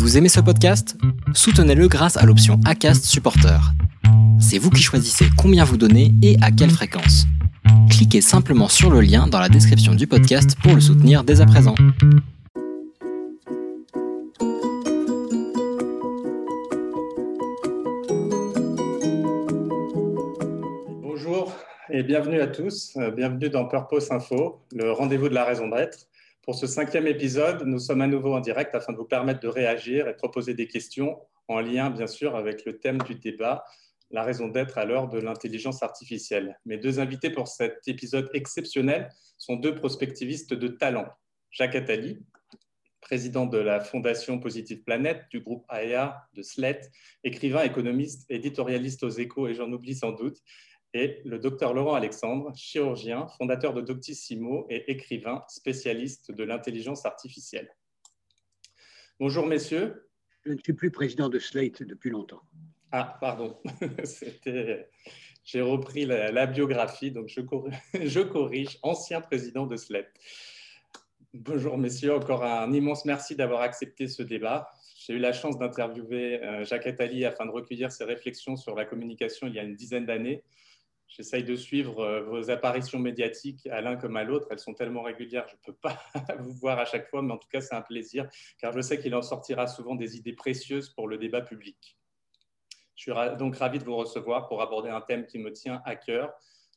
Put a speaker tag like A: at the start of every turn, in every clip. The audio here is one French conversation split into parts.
A: Vous aimez ce podcast? Soutenez-le grâce à l'option ACAST Supporter. C'est vous qui choisissez combien vous donnez et à quelle fréquence. Cliquez simplement sur le lien dans la description du podcast pour le soutenir dès à présent.
B: Bonjour et bienvenue à tous. Euh, Bienvenue dans Purpose Info, le rendez-vous de la raison d'être. Pour ce cinquième épisode, nous sommes à nouveau en direct afin de vous permettre de réagir et de proposer des questions en lien, bien sûr, avec le thème du débat, la raison d'être à l'heure de l'intelligence artificielle. Mes deux invités pour cet épisode exceptionnel sont deux prospectivistes de talent. Jacques Attali, président de la Fondation Positive Planète, du groupe AEA, de SLET, écrivain, économiste, éditorialiste aux échos, et j'en oublie sans doute, et le docteur Laurent Alexandre, chirurgien, fondateur de Doctissimo et écrivain spécialiste de l'intelligence artificielle. Bonjour messieurs.
C: Je ne suis plus président de Slate depuis longtemps.
B: Ah, pardon. J'ai repris la, la, biographie, donc je, cor... je, corrige, ancien président de Slate. Bonjour messieurs, encore un immense merci d'avoir accepté ce débat. J'ai eu la chance d'interviewer euh, Jacques Attali afin de recueillir ses réflexions sur la communication il y a une dizaine d'années. J'essaye de suivre euh, vos apparitions médiatiques à l'un comme à l'autre. Elles sont tellement régulières, je ne peux pas vous voir à chaque fois, mais en tout cas, c'est un plaisir, car je sais qu'il en sortira souvent des idées précieuses pour le débat public. Je suis donc ravi de vous recevoir pour aborder un thème qui me tient à cœur,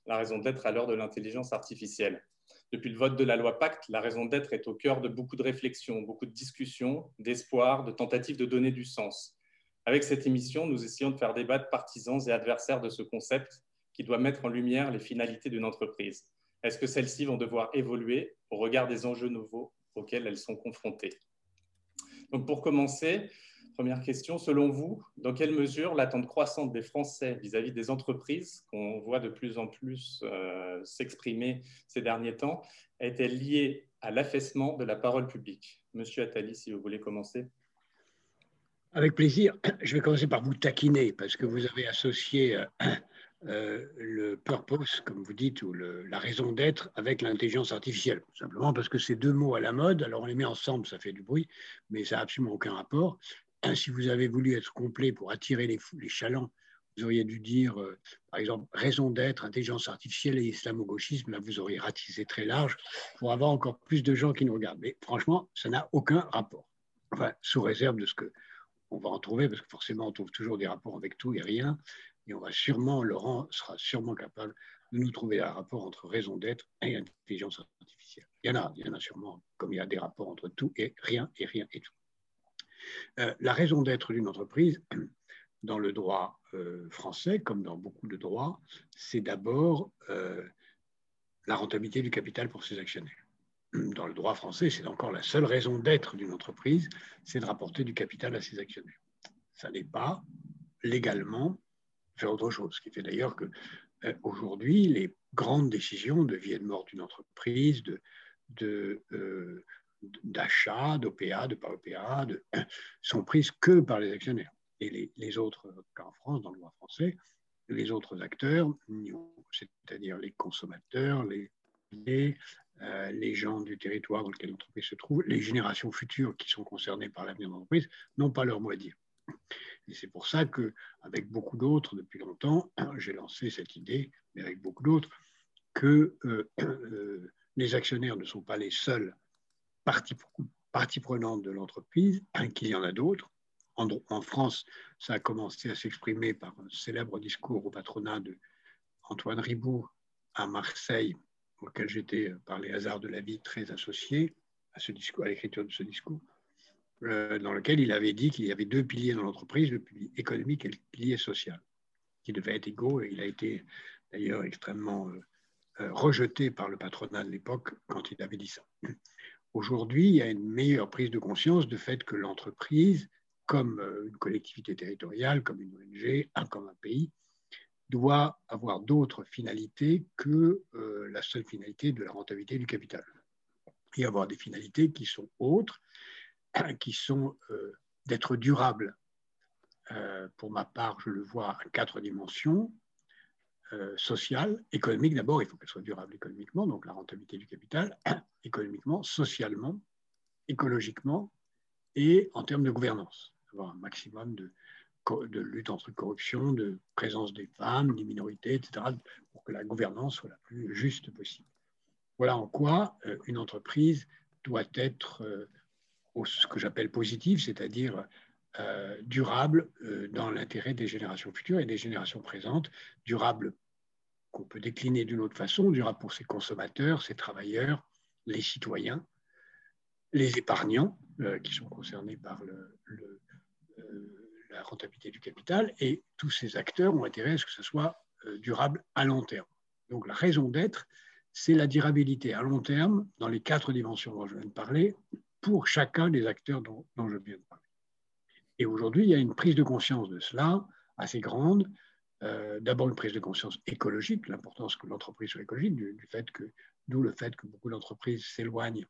B: la raison d'être à l'heure de l'intelligence artificielle. Depuis le vote de la loi Pacte, la raison d'être est au cœur de beaucoup de réflexions, beaucoup de discussions, d'espoirs, de tentatives de donner du sens. Avec cette émission, nous essayons de faire débattre partisans et adversaires de ce concept qui doit mettre en lumière les finalités d'une entreprise. Est-ce que celles-ci vont devoir évoluer au regard des enjeux nouveaux auxquels elles sont confrontées? Donc pour commencer, première question, selon vous, dans quelle mesure l'attente croissante des Français vis-à-vis -vis des entreprises, qu'on voit de plus en plus euh, s'exprimer ces derniers temps, est-elle liée à l'affaissement de la parole publique? Monsieur Attali, si vous voulez commencer.
C: Avec plaisir. Je vais commencer par vous taquiner parce que vous avez associé euh, le purpose, comme vous dites, ou la raison d'être avec l'intelligence artificielle. Simplement parce que c'est deux mots à la mode, alors on les met ensemble, ça fait du bruit, mais ça n'a absolument aucun rapport. Si vous avez voulu être complet pour attirer les, les chalands, vous auriez dû dire, euh, par exemple, raison d'être, intelligence artificielle et islamo-gauchisme. Là, vous auriez ratissé très large pour avoir encore plus de gens qui nous regardent. Mais franchement, ça n'a aucun rapport. Enfin, sous réserve de ce que on va en trouver, parce que forcément, on trouve toujours des rapports avec tout et rien. Et on va sûrement, Laurent sera sûrement capable de nous trouver un rapport entre raison d'être et intelligence artificielle. Il y en a, il y en a sûrement, comme il y a des rapports entre tout et rien et rien et tout. Euh, la raison d'être d'une entreprise, dans le droit euh, français, comme dans beaucoup de droits, c'est d'abord euh, la rentabilité du capital pour ses actionnaires. Dans le droit français, c'est encore la seule raison d'être d'une entreprise, c'est de rapporter du capital à ses actionnaires. Ça n'est pas légalement faire autre chose. Ce qui fait d'ailleurs que euh, aujourd'hui, les grandes décisions de vie et de mort d'une entreprise, de, de, euh, d'achat, d'OPA, de pas OPA, sont prises que par les actionnaires. Et les, les autres, en France, dans le droit français, les autres acteurs, c'est-à-dire les consommateurs, les, euh, les gens du territoire dans lequel l'entreprise se trouve, les générations futures qui sont concernées par l'avenir de l'entreprise, n'ont pas leur mot à dire. Et c'est pour ça qu'avec beaucoup d'autres, depuis longtemps, j'ai lancé cette idée, mais avec beaucoup d'autres, que euh, euh, les actionnaires ne sont pas les seuls parties, partie prenantes de l'entreprise, qu'il y en a d'autres. En, France, ça a commencé à s'exprimer par un célèbre discours au patronat de Antoine Riboud à Marseille, auquel j'étais, par les hasards de la vie, très associé à, l'écriture de ce discours dans lequel il avait dit qu'il y avait deux piliers dans l'entreprise, le pilier économique et le pilier social, qui devaient être égaux. Et il a été d'ailleurs extrêmement euh, euh, rejeté par le patronat de l'époque quand il avait dit ça. Aujourd'hui, il y a une meilleure prise de conscience du fait que l'entreprise, comme une collectivité territoriale, comme une ONG, comme un pays, doit avoir d'autres finalités que la seule finalité de la rentabilité du capital. Et avoir des finalités qui sont autres qui sont euh, d'être durables. Euh, pour ma part, je le vois à quatre dimensions. Euh, sociale, économique d'abord, il faut qu'elle soit durable économiquement, donc la rentabilité du capital, économiquement, socialement, écologiquement et en termes de gouvernance, avoir un maximum de, de lutte entre corruption, de présence des femmes, des minorités, etc., pour que la gouvernance soit la plus juste possible. Voilà en quoi euh, une entreprise doit être euh, ce que j'appelle positive, c'est-à-dire euh, durable dans l'intérêt des générations futures et des générations présentes, durable qu'on peut décliner d'une autre façon, durable pour ses consommateurs, ses travailleurs, les citoyens, les épargnants qui sont concernés par la rentabilité du capital, et tous ces acteurs ont intérêt à ce que ce soit durable à long terme. Donc la raison d'être, c'est la durabilité. À long terme dans les quatre dimensions dont je viens de parler pour chacun des acteurs dont, je viens de parler. Et aujourd'hui, il y a une prise de conscience de cela assez grande. Euh, d'abord une prise de conscience écologique, l'importance que l'entreprise soit écologique, du, fait que, d'où le fait que beaucoup d'entreprises s'éloignent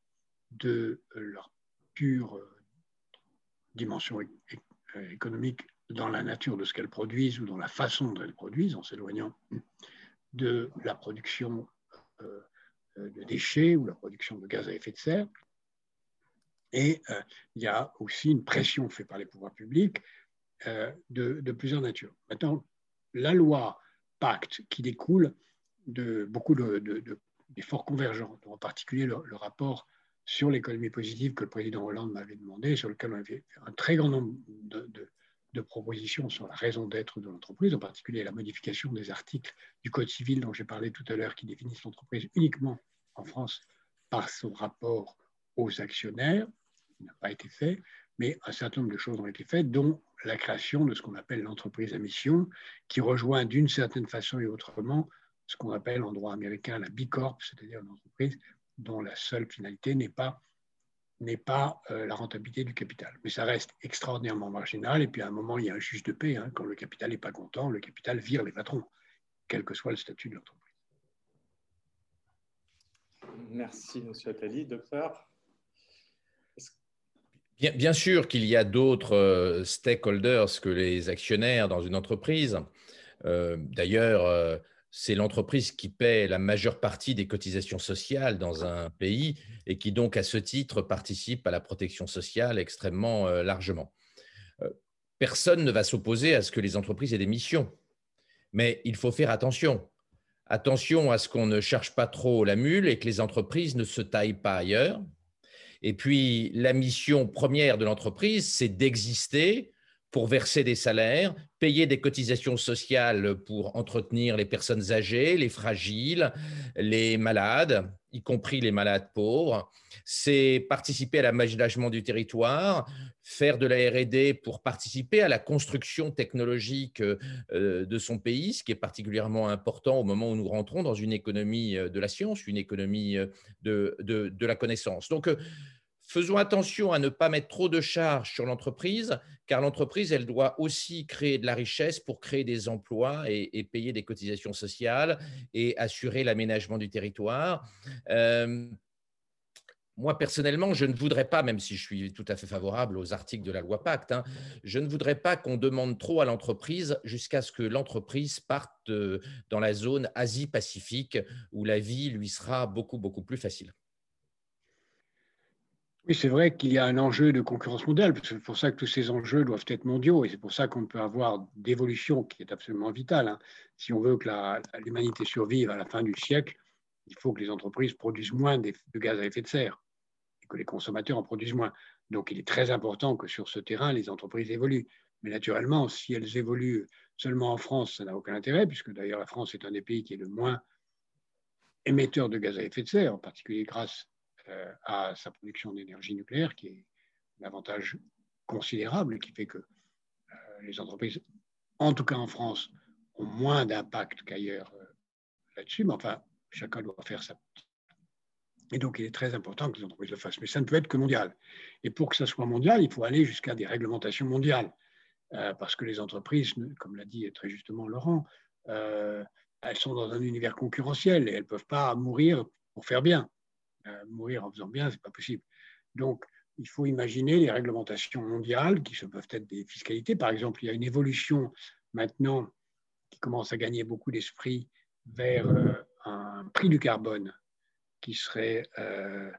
C: de leur pure euh, dimension euh, économique dans la nature de ce qu'elles produisent ou dans la façon dont elles produisent, en s'éloignant de la production de déchets ou la production de gaz à effet de serre. Et euh, il y a aussi une pression faite par les pouvoirs publics euh, de, plusieurs natures. Maintenant, la loi Pacte, qui découle de beaucoup d'efforts de, convergents, en particulier le, rapport sur l'économie positive que le président Hollande m'avait demandé, sur lequel on avait un très grand nombre de, de propositions sur la raison d'être de l'entreprise, en particulier la modification des articles du Code civil dont j'ai parlé tout à l'heure, qui définissent l'entreprise uniquement en France par son rapport aux actionnaires, qui n'a pas été fait, mais un certain nombre de choses ont été faites, dont la création de ce qu'on appelle l'entreprise à mission, qui rejoint d'une certaine façon et autrement ce qu'on appelle en droit américain la B Corp, c'est-à-dire une entreprise dont la seule finalité n'est pas n'est pas euh, la rentabilité du capital. Mais ça reste extraordinairement marginal. Et puis à un moment, il y a un juge de paix. Hein. Quand le capital n'est pas content, le capital vire les patrons, quel que soit le statut de l'entreprise.
B: Merci, Monsieur Attali. Docteur
D: Bien, sûr qu'il y a d'autres euh, stakeholders que les actionnaires dans une entreprise. Euh, d'ailleurs, c'est l'entreprise qui paie la majeure partie des cotisations sociales dans un pays et qui donc, à ce titre, participe à la protection sociale extrêmement euh, largement. Euh, personne ne va s'opposer à ce que les entreprises aient des missions, mais il faut faire attention. Attention à ce qu'on ne cherche pas trop la mule et que les entreprises ne se taillent pas ailleurs. Et puis, la mission première de l'entreprise, c'est d'exister pour verser des salaires, payer des cotisations sociales pour entretenir les personnes âgées, les fragiles, les malades, y compris les malades pauvres. C'est participer à l'aménagement du territoire, faire de la RD pour participer à la construction technologique euh, de son pays, ce qui est particulièrement important au moment où nous rentrons dans une économie euh, de la science, une économie euh, de, de, de la connaissance. Donc, Faisons attention à ne pas mettre trop de charges sur l'entreprise, car l'entreprise, elle doit aussi créer de la richesse pour créer des emplois et, payer des cotisations sociales et assurer l'aménagement du territoire. Euh, moi, personnellement, je ne voudrais pas, même si je suis tout à fait favorable aux articles de la loi Pacte, hein, je ne voudrais pas qu'on demande trop à l'entreprise jusqu'à ce que l'entreprise parte euh, dans la zone Asie-Pacifique, où la vie lui sera beaucoup, beaucoup plus facile.
C: Oui, c'est vrai qu'il y a un enjeu de concurrence mondiale, c'est pour ça que tous ces enjeux doivent être mondiaux, et c'est pour ça qu'on peut avoir d'évolution qui est absolument vitale. Hein. Si on veut que l'humanité survive à la fin du siècle, il faut que les entreprises produisent moins de gaz à effet de serre et que les consommateurs en produisent moins. Donc il est très important que sur ce terrain, les entreprises évoluent. Mais naturellement, si elles évoluent seulement en France, ça n'a aucun intérêt, puisque d'ailleurs la France est un des pays qui est le moins émetteur de gaz à effet de serre, en particulier grâce à sa production d'énergie nucléaire, qui est un avantage considérable, qui fait que euh, les entreprises, en tout cas en France, ont moins d'impact qu'ailleurs euh, là-dessus, mais enfin, chacun doit faire sa et donc, il est très important que les entreprises le fassent. Mais ça ne peut être que mondial. Et pour que ça soit mondial, il faut aller jusqu'à des réglementations mondiales. parce que les entreprises, comme l'a dit très justement Laurent, elles sont dans un univers concurrentiel et elles ne peuvent pas mourir pour faire bien. Euh, mourir en faisant bien, ce n'est pas possible. Donc, il faut imaginer les réglementations mondiales qui se peuvent être des fiscalités. Par exemple, il y a une évolution maintenant qui commence à gagner beaucoup d'esprit vers euh, un prix du carbone qui serait euh,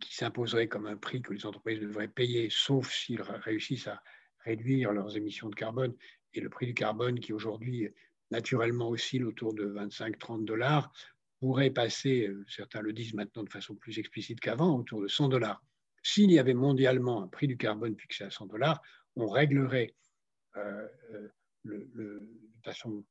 C: qui s'imposerait comme un prix que les entreprises devraient payer, sauf s'ils réussissent à réduire leurs émissions de carbone. Et le prix du carbone, qui aujourd'hui naturellement oscille autour de 25-30 dollars, pourrait passer, certains le disent maintenant de façon plus explicite qu'avant, autour de 100 dollars. S'il y avait mondialement un prix du carbone fixé à 100 dollars, on réglerait euh, le, de façon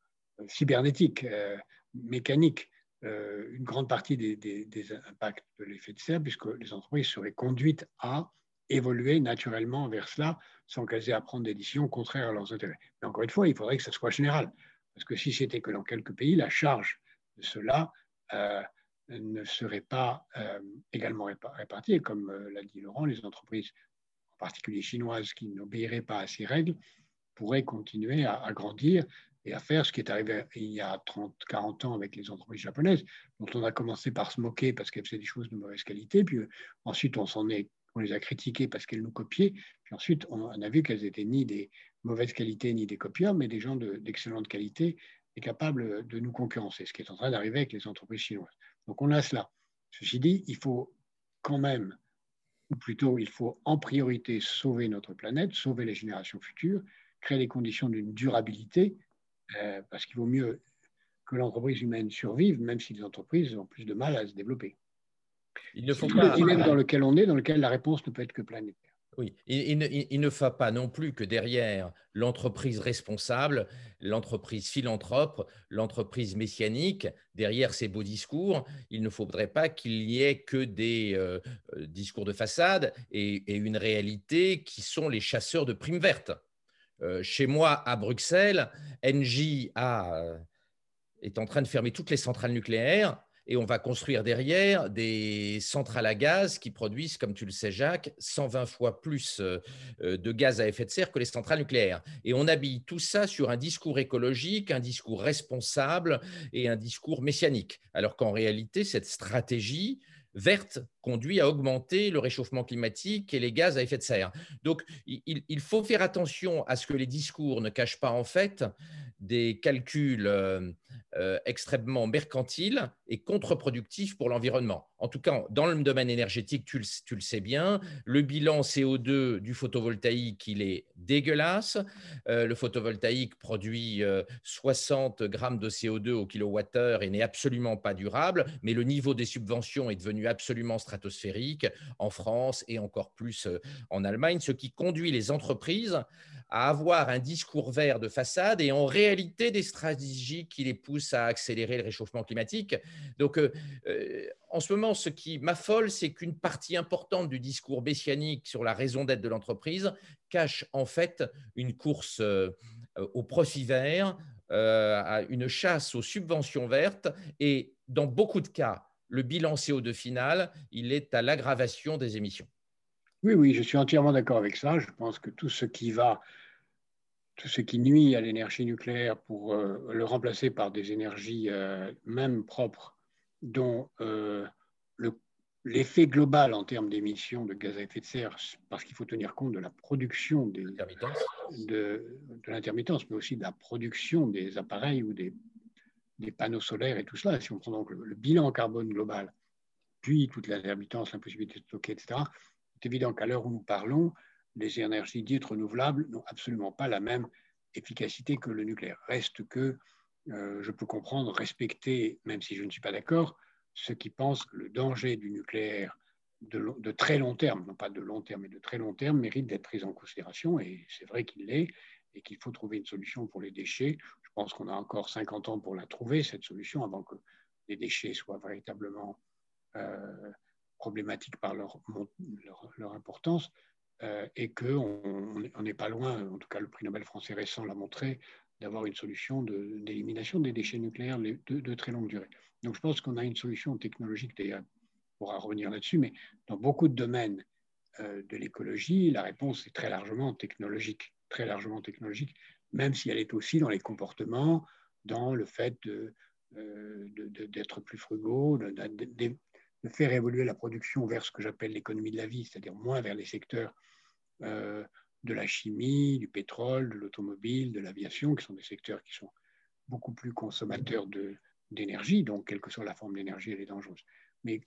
C: cybernétique, euh, mécanique, euh, une grande partie des, impacts de l'effet de serre, puisque les entreprises seraient conduites à évoluer naturellement vers cela sans qu'elles aient à prendre des décisions contraires à leurs intérêts. Mais encore une fois, il faudrait que ça soit général, parce que si c'était que dans quelques pays, la charge de cela euh, ne serait pas également répartie. Et comme l'a dit Laurent, les entreprises, en particulier chinoises, qui n'obéiraient pas à ces règles, pourraient continuer à grandir et à faire ce qui est arrivé il y a 30, 40 ans avec les entreprises japonaises, dont on a commencé par se moquer parce qu'elles faisaient des choses de mauvaise qualité, puis euh, ensuite on s'en est, on les a critiquées parce qu'elles nous copiaient, puis ensuite on a vu qu'elles étaient ni des mauvaises qualités ni des copieurs, mais des gens d'excellente qualité et capables de nous concurrencer, ce qui est en train d'arriver avec les entreprises chinoises. Donc on a cela. Ceci dit, il faut quand même, ou plutôt il faut en priorité sauver notre planète, sauver les générations futures, créer les conditions d'une durabilité euh, parce qu'il vaut mieux que l'entreprise humaine survive, même si les entreprises ont plus de mal à se développer. Il ne faut pas... le dilemme dans lequel on est, dans lequel la réponse ne peut être que planétaire.
D: Oui, il, ne, faut pas non plus que derrière l'entreprise responsable, l'entreprise philanthrope, l'entreprise messianique, derrière ces beaux discours, il ne faudrait pas qu'il y ait que des euh, euh, discours de façade et, une réalité qui sont les chasseurs de primes vertes. Euh, chez moi, à Bruxelles, Engie euh, est en train de fermer toutes les centrales nucléaires et on va construire derrière des centrales à gaz qui produisent, comme tu le sais Jacques, 120 fois plus euh, de gaz à effet de serre que les centrales nucléaires. Et on habille tout ça sur un discours écologique, un discours responsable et un discours messianique. Alors qu'en réalité, cette stratégie, verte conduit à augmenter le réchauffement climatique et les gaz à effet de serre. Donc, il, faut faire attention à ce que les discours ne cachent pas en fait des calculs euh, euh, extrêmement mercantiles et contre-productifs pour l'environnement. En tout cas, dans le domaine énergétique, tu le, sais bien, le bilan CO2 du photovoltaïque, il est dégueulasse. Euh, le photovoltaïque produit 60 grammes de CO2 au kilowattheure et n'est absolument pas durable, mais le niveau des subventions est devenu absolument stratosphérique en France et encore plus en Allemagne, ce qui conduit les entreprises à avoir un discours vert de façade et en réalité des stratégies qui les poussent à accélérer le réchauffement climatique. Donc, euh, euh, en ce moment, ce qui m'affole, c'est qu'une partie importante du discours messianique sur la raison d'être de l'entreprise cache en fait une course euh, au profit vert, à une chasse aux subventions vertes et dans beaucoup de cas, le bilan CO2 final, il est à l'aggravation des émissions.
C: Oui, oui, je suis entièrement d'accord avec ça. Je pense que tout ce qui va tout ce qui nuit à l'énergie nucléaire pour euh, le remplacer par des énergies euh, même propres, dont euh, l'effet global en termes d'émissions de gaz à effet de serre, parce qu'il faut tenir compte de la production des, de, de l'intermittence, mais aussi de la production des appareils ou des, des, panneaux solaires et tout cela. Si on prend donc le, bilan carbone global, puis toute l'intermittence, l'impossibilité de stocker, etc., c'est évident qu'à l'heure où nous parlons, les énergies dites renouvelables n'ont absolument pas la même efficacité que le nucléaire. Reste que euh, je peux comprendre, respecter, même si je ne suis pas d'accord, ceux qui pensent que le danger du nucléaire de, très long terme, non pas de long terme, mais de très long terme, mérite d'être pris en considération, et c'est vrai qu'il l'est, et qu'il faut trouver une solution pour les déchets. Je pense qu'on a encore 50 ans pour la trouver, cette solution, avant que les déchets soient véritablement euh, problématiques par leur, importance. Euh, et qu'on n'est pas loin, en tout cas le prix Nobel français récent l'a montré, d'avoir une solution d'élimination des déchets nucléaires de, de, très longue durée. Donc je pense qu'on a une solution technologique, d'ailleurs on pourra revenir là-dessus, mais dans beaucoup de domaines euh, de l'écologie, la réponse est très largement technologique, très largement technologique, même si elle est aussi dans les comportements, dans le fait euh, d'être plus frugaux, de, faire évoluer la production vers ce que j'appelle l'économie de la vie, c'est-à-dire moins vers les secteurs euh, de la chimie, du pétrole, de l'automobile, de l'aviation, qui sont des secteurs qui sont beaucoup plus consommateurs d'énergie, donc quelle que soit la forme d'énergie, elle est dangereuse. Mais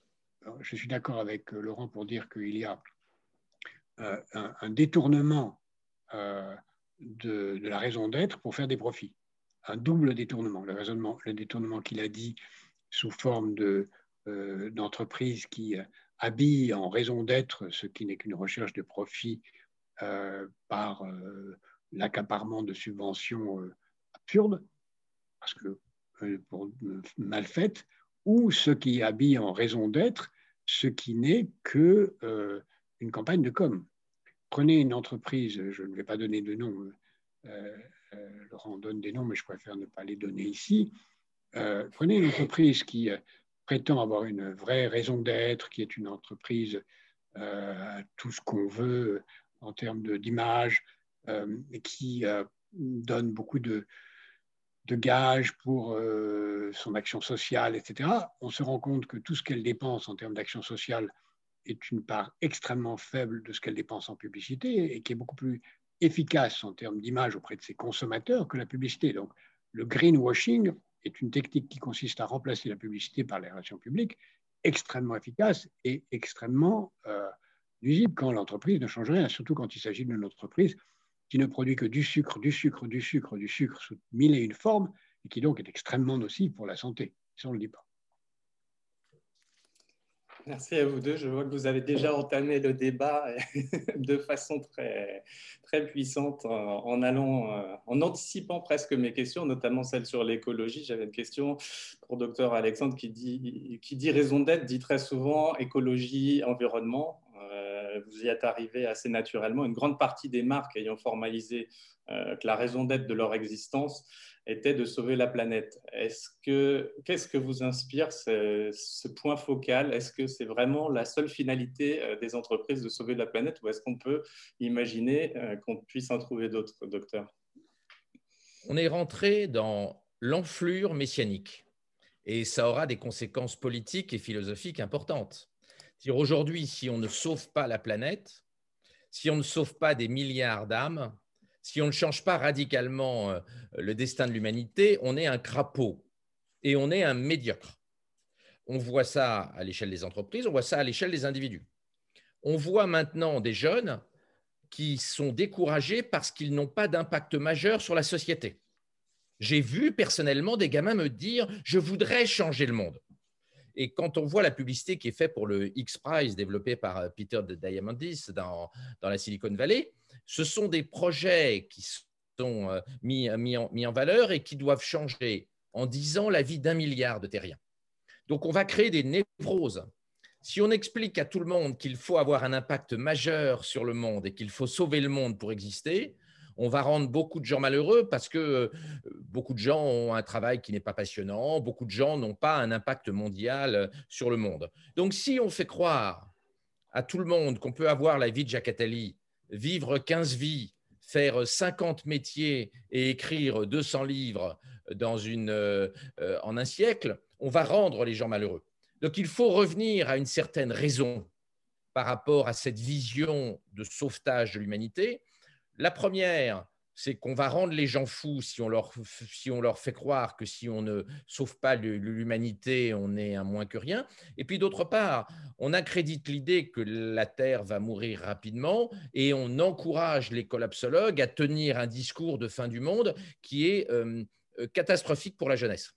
C: je suis d'accord avec Laurent pour dire qu'il y a un, détournement de, la raison d'être pour faire des profits. Un double détournement. Le, détournement qu'il a dit sous forme d'entreprise qui habille en raison d'être ce qui n'est qu'une recherche de profit par l'accaparement de subventions absurdes, parce que mal faites, ou ce qui habille en raison d'être ce qui n'est que une campagne de com. Prenez une entreprise, je ne vais pas donner de nom, euh, euh, Laurent donne des noms, mais je préfère ne pas les donner ici. Euh, prenez une entreprise qui prétend avoir une vraie raison d'être, qui est une entreprise tout ce qu'on veut en termes d'image, qui donne beaucoup de gages pour son action sociale, etc., on se rend compte que tout ce qu'elle dépense en termes d'action sociale est une part extrêmement faible de ce qu'elle dépense en publicité et qui est beaucoup plus efficace en termes d'image auprès de ses consommateurs que la publicité. Donc, le greenwashing est une technique qui consiste à remplacer la publicité par les relations publiques, extrêmement efficace et extrêmement euh, nuisible quand l'entreprise ne change rien, surtout quand il s'agit d'une entreprise qui ne produit que du sucre, du sucre, du sucre, du sucre sous mille et une formes, et qui donc est extrêmement nocive pour la santé. Ça, on ne le dit pas.
B: Merci à vous deux. Je vois que vous avez déjà entamé le débat de façon très, très puissante en allant, euh, en anticipant presque mes questions, notamment celle sur l'écologie. J'avais une question pour docteur Alexandre qui dit, qui dit raison d'être, dit très souvent écologie, environnement. Euh, vous y êtes arrivé assez naturellement. Une grande partie des marques ayant formalisé euh, que la raison d'être de leur existence était de sauver la planète. Est-ce que, qu'est-ce que vous inspire ce, point focal? Est-ce que c'est vraiment la seule finalité euh, des entreprises de sauver la planète ou est-ce qu'on peut imaginer euh, qu'on puisse en trouver d'autres, docteur?
D: On est rentré dans l'enflure messianique et ça aura des conséquences politiques et philosophiques importantes. Aujourd'hui, si on ne sauve pas la planète, si on ne sauve pas des milliards d'âmes, si on ne change pas radicalement euh, le destin de l'humanité, on est un crapaud et on est un médiocre. On voit ça à l'échelle des entreprises, on voit ça à l'échelle des individus. On voit maintenant des jeunes qui sont découragés parce qu'ils n'ont pas d'impact majeur sur la société. J'ai vu personnellement des gamins me dire je voudrais changer le monde. Et quand on voit la publicité qui est faite pour le X-Prize développé par euh, Peter Diamandis dans, dans la Silicon Valley, ce sont des projets qui sont euh, mis, mis, en, valeur et qui doivent changer en 10 ans la vie d'un milliard de terriens. Donc on va créer des névroses. Si on explique à tout le monde qu'il faut avoir un impact majeur sur le monde et qu'il faut sauver le monde pour exister, on va rendre beaucoup de gens malheureux parce que euh, beaucoup de gens ont un travail qui n'est pas passionnant, beaucoup de gens n'ont pas un impact mondial euh, sur le monde. Donc si on fait croire à tout le monde qu'on peut avoir la vie de Jacques Attali, vivre 15 vies, faire 50 métiers et écrire 200 livres dans une, euh, en un siècle, on va rendre les gens malheureux. Donc il faut revenir à une certaine raison par rapport à cette vision de sauvetage de l'humanité la première, c'est qu'on va rendre les gens fous si on, leur, si on leur fait croire que si on ne sauve pas l'humanité, on est un moins que rien. Et puis d'autre part, on accrédite l'idée que la Terre va mourir rapidement et on encourage les collapsologues à tenir un discours de fin du monde qui est euh, euh, catastrophique pour la jeunesse.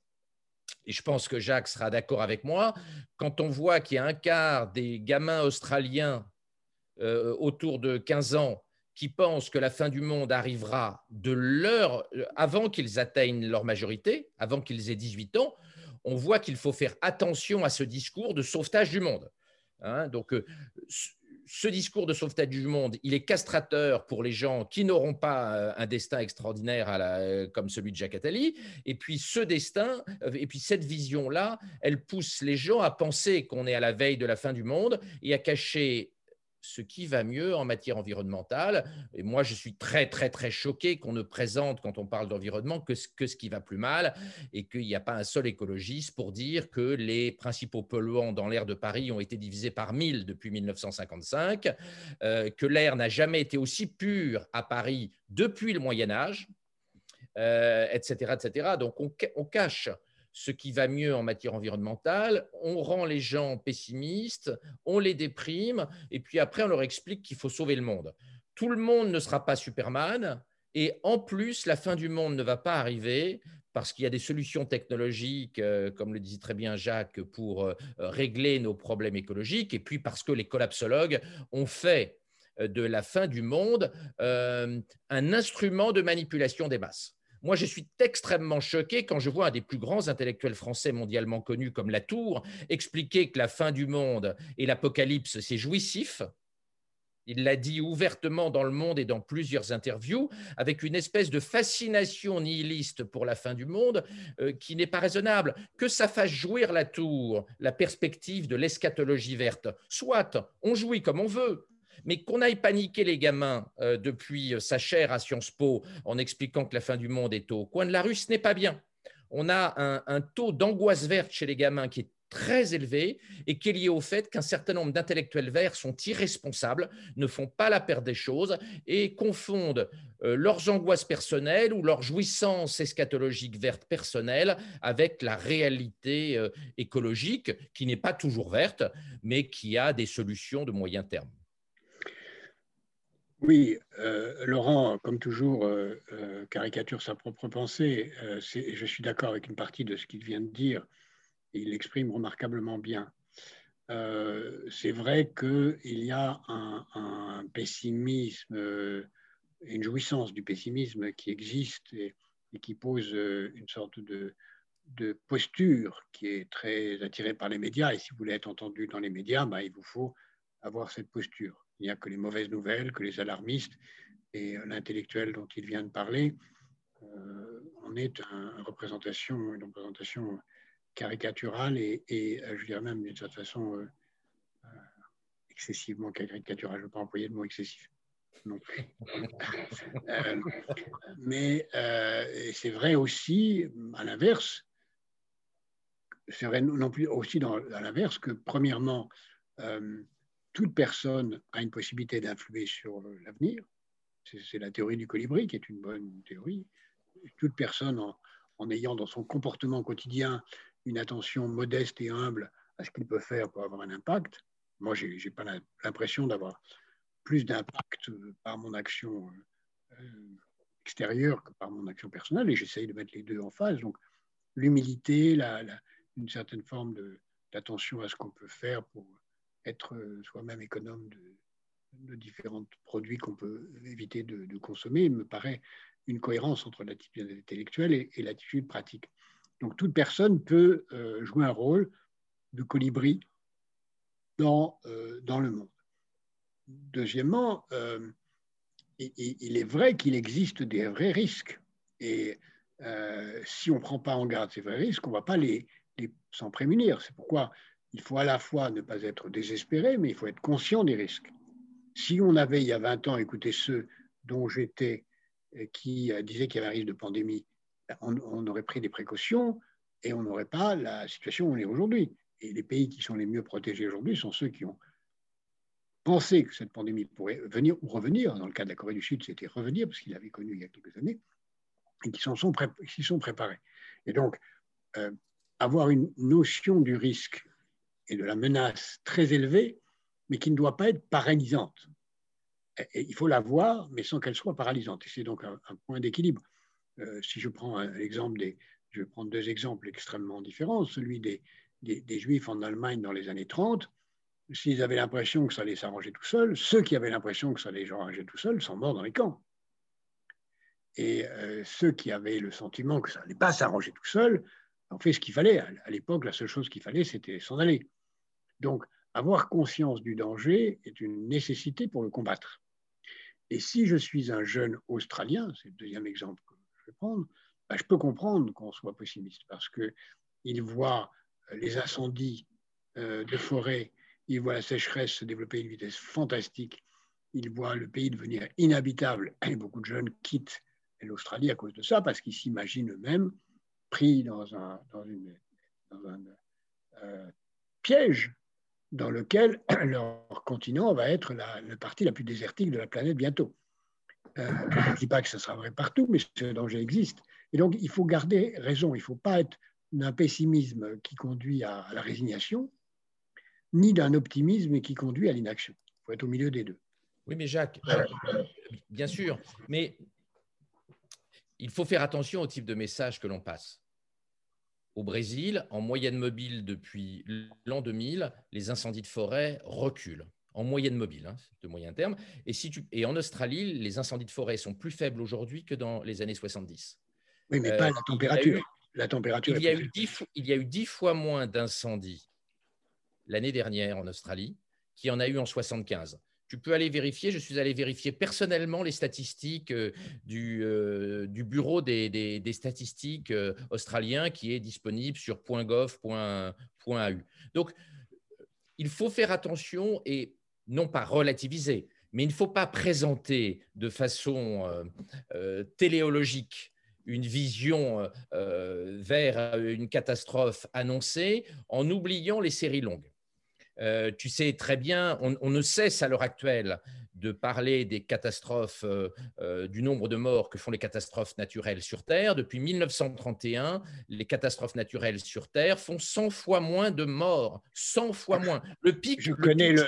D: Et je pense que Jacques sera d'accord avec moi, quand on voit qu'il y a un quart des gamins australiens euh, autour de 15 ans qui pensent que la fin du monde arrivera de leur, avant qu'ils atteignent leur majorité, avant qu'ils aient 18 ans, on voit qu'il faut faire attention à ce discours de sauvetage du monde. Hein. donc, euh, ce discours de sauvetage du monde, il est castrateur pour les gens qui n'auront pas euh, un destin extraordinaire euh, comme celui de Jacques Attali. Et puis ce destin, et puis cette vision-là, elle pousse les gens à penser qu'on est à la veille de la fin du monde et à cacher ce qui va mieux en matière environnementale. Et moi, je suis très, très, très choqué qu'on ne présente, quand on parle d'environnement, que, que, ce qui va plus mal et qu'il n'y a pas un seul écologiste pour dire que les principaux polluants dans l'air de Paris ont été divisés par 1000 depuis 1955, euh, que l'air n'a jamais été aussi pur à Paris depuis le Moyen Âge, etc., euh, etc. Donc, on, on cache ce qui va mieux en matière environnementale, on rend les gens pessimistes, on les déprime, et puis après on leur explique qu'il faut sauver le monde. Tout le monde ne sera pas Superman, et en plus, la fin du monde ne va pas arriver parce qu'il y a des solutions technologiques, euh, comme le disait très bien Jacques, pour euh, régler nos problèmes écologiques, et puis parce que les collapsologues ont fait euh, de la fin du monde un instrument de manipulation des masses. Moi, je suis extrêmement choqué quand je vois un des plus grands intellectuels français mondialement connus comme Latour expliquer que la fin du monde et l'apocalypse, c'est jouissif, il l'a dit ouvertement dans le monde et dans plusieurs interviews, avec une espèce de fascination nihiliste pour la fin du monde euh, qui n'est pas raisonnable. Que ça fasse jouir la tour, la perspective de l'eschatologie verte. Soit, on jouit comme on veut. Mais qu'on aille paniquer les gamins euh, depuis sa chair à Sciences Po en expliquant que la fin du monde est au coin de la rue, ce n'est pas bien. On a un, taux d'angoisse verte chez les gamins qui est très élevé et qui est lié au fait qu'un certain nombre d'intellectuels verts sont irresponsables, ne font pas la paire des choses et confondent euh, leurs angoisses personnelles ou leurs jouissances eschatologiques vertes personnelles avec la réalité euh, écologique qui n'est pas toujours verte, mais qui a des solutions de moyen terme.
C: Oui, euh, Laurent, comme toujours, caricature sa propre pensée. je suis d'accord avec une partie de ce qu'il vient de dire il l'exprime remarquablement bien. Euh, c'est vrai qu'il y a un, pessimisme, euh, une jouissance du pessimisme qui existe et, qui pose euh, une sorte de, posture qui est très attirée par les médias. Et si vous voulez être entendu dans les médias, ben, il vous faut avoir cette posture. Il n'y a que les mauvaises nouvelles, que les alarmistes et l'intellectuel dont il vient de parler. on est une représentation, une représentation caricatural et, euh, je dirais même d'une certaine façon euh, euh, excessivement caricatural. Je ne veux pas employer le mot excessif non plus. mais c'est vrai aussi, à l'inverse, c'est vrai non plus aussi à l'inverse que, premièrement, toute personne a une possibilité d'influer sur l'avenir. C'est la théorie du colibri qui est une bonne théorie. Toute personne en, ayant dans son comportement quotidien une attention modeste et humble à ce qu'il peut faire pour avoir un impact. Moi, je n'ai pas l'impression d'avoir plus d'impact par mon action euh, extérieure que par mon action personnelle, et j'essaye de mettre les deux en phase. Donc, l'humilité, une certaine forme d'attention à ce qu'on peut faire pour être soi-même économe de, différents produits qu'on peut éviter de, consommer, me paraît une cohérence entre l'attitude intellectuelle et, l'attitude pratique. Donc toute personne peut euh, jouer un rôle de colibri dans, euh, dans le monde. Deuxièmement, euh, il, est vrai qu'il existe des vrais risques. Et si on ne prend pas en garde ces vrais risques, on ne va pas les, s'en prémunir. C'est pourquoi il faut à la fois ne pas être désespéré, mais il faut être conscient des risques. Si on avait, il y a 20 ans, écouté ceux dont j'étais, qui disaient qu'il y avait un risque de pandémie, on, aurait pris des précautions et on n'aurait pas la situation où on est aujourd'hui. Et les pays qui sont les mieux protégés aujourd'hui sont ceux qui ont pensé que cette pandémie pourrait venir ou revenir. Dans le cas de la Corée du Sud, c'était revenir parce qu'il l'avait connu il y a quelques années et qui s'y sont, sont, préparés. Et donc, euh, avoir une notion du risque et de la menace très élevée, mais qui ne doit pas être paralysante. Il faut la voir, mais sans qu'elle soit paralysante. C'est donc un point d'équilibre. Euh, si je prends l'exemple des, je vais prendre deux exemples extrêmement différents, celui des, des, Juifs en Allemagne dans les années 30, s'ils avaient l'impression que ça allait s'arranger tout seul, ceux qui avaient l'impression que ça allait s'arranger tout seul sont morts dans les camps. Et euh, ceux qui avaient le sentiment que ça n'allait pas s'arranger tout seul ont fait ce qu'il fallait. À l'époque, la seule chose qu'il fallait, c'était s'en aller. Donc, avoir conscience du danger est une nécessité pour le combattre. Et si je suis un jeune Australien, c'est le deuxième exemple prendre, bah, je peux comprendre qu'on soit pessimiste parce qu'il voit les incendies euh, de forêt, il voit la sécheresse se développer à une vitesse fantastique, il voit le pays devenir inhabitable et beaucoup de jeunes quittent l'Australie à cause de ça parce qu'ils s'imaginent eux-mêmes pris dans un, euh, piège dans lequel leur continent va être la, la partie la plus désertique de la planète bientôt. Euh, je ne dis pas que ce sera vrai partout, mais ce danger existe. Et donc, il faut garder raison. Il ne faut pas être d'un pessimisme qui conduit à la résignation, ni d'un optimisme qui conduit à l'inaction. Il faut être au milieu des deux.
D: Oui, mais Jacques, euh, bien sûr, mais il faut faire attention au type de message que l'on passe. Au Brésil, en moyenne mobile depuis l'an 2000, les incendies de forêt reculent. En moyenne mobile, hein, de moyen terme. Et, si tu, et en Australie, les incendies de forêt sont plus faibles aujourd'hui que dans les années 70.
C: Oui, mais pas euh, la température. la température
D: il, y a eu dix, il y a eu dix fois moins d'incendies l'année dernière en Australie qu'il y en a eu en 75 tu peux aller vérifier. Je suis allé vérifier personnellement les statistiques euh, du, euh, du Bureau des, statistiques euh, australiens qui est disponible sur .gov.au. Donc, il faut faire attention et non pas relativiser, mais il ne faut pas présenter de façon téléologique une vision vers une catastrophe annoncée en oubliant les séries longues. Euh, tu sais très bien, on, ne cesse à l'heure actuelle de parler des catastrophes, euh, euh, du nombre de morts que font les catastrophes naturelles sur Terre. Depuis 1931, les catastrophes naturelles sur Terre font 100 fois moins de morts, 100 fois moins.
C: Le pic. Je connais le.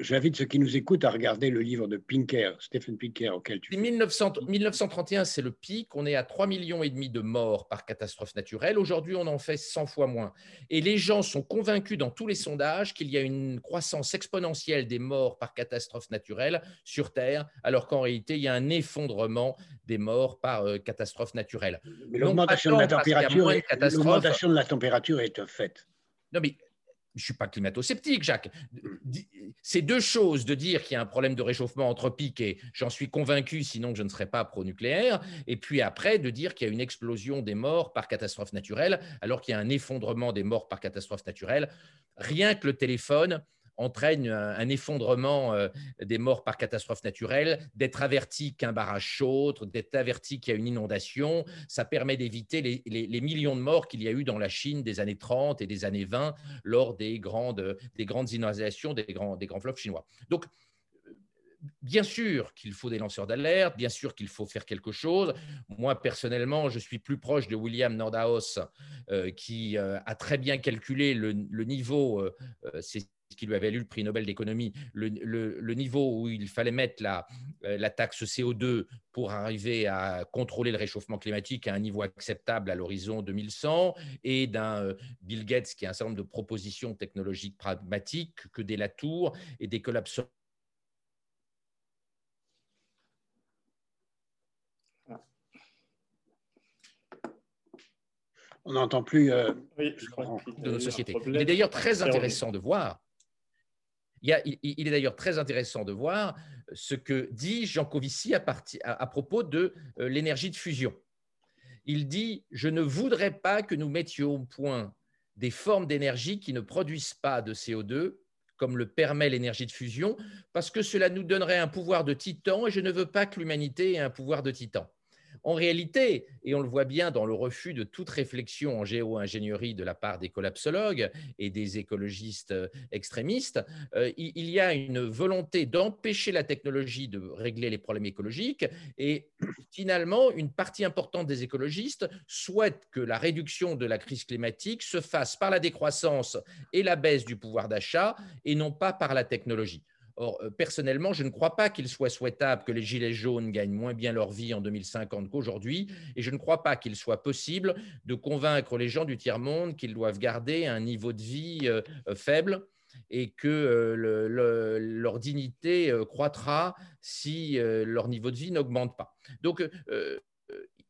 C: J'invite ceux qui nous écoutent à regarder le livre de Pinker, Stephen Pinker, auquel tu.
D: 1931, c'est le pic. On est à 3 millions et demi de morts par catastrophe naturelle. Aujourd'hui, on en fait 100 fois moins. Et les gens sont convaincus dans tous les sondages qu'il y a une croissance exponentielle des morts par catastrophe naturelle sur Terre, alors qu'en réalité, il y a un effondrement des morts par euh, catastrophe naturelle.
C: Mais l'augmentation de, la température, l'augmentation de la température est un fait.
D: Non, mais je ne suis pas climato-sceptique, Jacques. C'est deux choses de dire qu'il y a un problème de réchauffement anthropique, et j'en suis convaincu, sinon je ne serais pas pro-nucléaire, et puis après de dire qu'il y a une explosion des morts par catastrophe naturelle, alors qu'il y a un effondrement des morts par catastrophe naturelle. Rien que le téléphone, entraîne un, effondrement euh, des morts par catastrophe naturelle, d'être averti qu'un barrage chaude, d'être averti qu'il y a une inondation. Ça permet d'éviter les, millions de morts qu'il y a eu dans la Chine des années 30 et des années 20 lors des grandes, des grandes inondations des grands, des grands chinois. Donc, bien sûr qu'il faut des lanceurs d'alerte, bien sûr qu'il faut faire quelque chose. Moi, personnellement, je suis plus proche de William Nordhaus, euh, qui euh, a très bien calculé le, niveau, euh, qui lui avait lu le prix Nobel d'économie, le, niveau où il fallait mettre la, euh, la, taxe CO2 pour arriver à contrôler le réchauffement climatique à un niveau acceptable à l'horizon 2100, et d'un euh, Bill Gates qui a un certain nombre de propositions technologiques pragmatiques que des Latour et des collapses
C: on n'entend plus euh,
D: de nos sociétés. Il est d'ailleurs très intéressant de voir il, est d'ailleurs très intéressant de voir ce que dit Jean Covici à, propos de euh, l'énergie de fusion. Il dit Je ne voudrais pas que nous mettions au point des formes d'énergie qui ne produisent pas de CO2, comme le permet l'énergie de fusion, parce que cela nous donnerait un pouvoir de titan et je ne veux pas que l'humanité ait un pouvoir de titan. En réalité, et on le voit bien dans le refus de toute réflexion en géo-ingénierie de la part des collapsologues et des écologistes euh, extrémistes, euh, il y a une volonté d'empêcher la technologie de régler les problèmes écologiques et finalement, une partie importante des écologistes souhaite que la réduction de la crise climatique se fasse par la décroissance et la baisse du pouvoir d'achat et non pas par la technologie. Or, euh, personnellement, je ne crois pas qu'il soit souhaitable que les gilets jaunes gagnent moins bien leur vie en 2050 qu'aujourd'hui, et je ne crois pas qu'il soit possible de convaincre les gens du tiers-monde qu'ils doivent garder un niveau de vie euh, euh, faible et que leur dignité croîtra si leur niveau de vie n'augmente pas. Donc,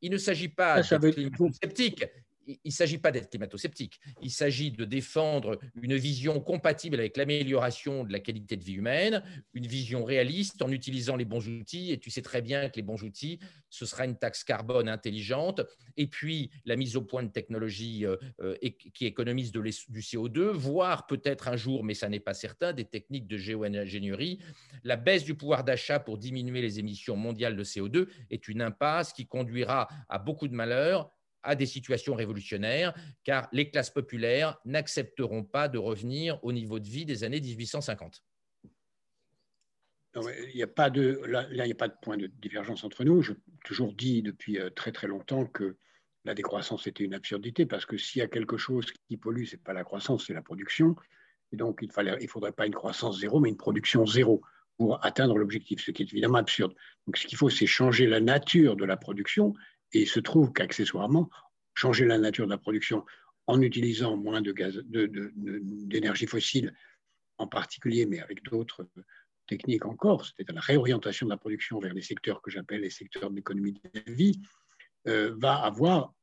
D: il ne s'agit pas d'être sceptique, il ne s'agit pas d'être climato-sceptique, il s'agit de défendre une vision compatible avec l'amélioration de la qualité de vie humaine, une vision réaliste en utilisant les bons outils, et tu sais très bien que les bons outils, ce sera une taxe carbone intelligente, et puis la mise au point de technologies euh, euh, qui économisent du CO2, voire peut-être un jour, mais ça n'est pas certain, des techniques de géo-ingénierie. La baisse du pouvoir d'achat pour diminuer les émissions mondiales de CO2 est une impasse qui conduira à beaucoup de malheurs à des situations révolutionnaires, car les classes populaires n'accepteront pas de revenir au niveau de vie des années 1850.
C: il n'y a pas de a pas de point de divergence entre nous. J'ai toujours dit depuis euh, très très longtemps que la décroissance était une absurdité parce que s'il y a quelque chose qui pollue, ce n'est pas la croissance, c'est la production. Et donc, il ne il faudrait pas une croissance zéro, mais une production zéro pour atteindre l'objectif, ce qui est évidemment absurde. Donc, ce qu'il faut, c'est changer la nature de la production. Et il se trouve qu'accessoirement, changer la nature de la production en utilisant moins de gaz, d'énergie fossile en particulier, mais avec d'autres techniques encore, c'est-à-dire la réorientation de la production vers les secteurs que j'appelle les secteurs de l'économie de la vie, euh, va avoir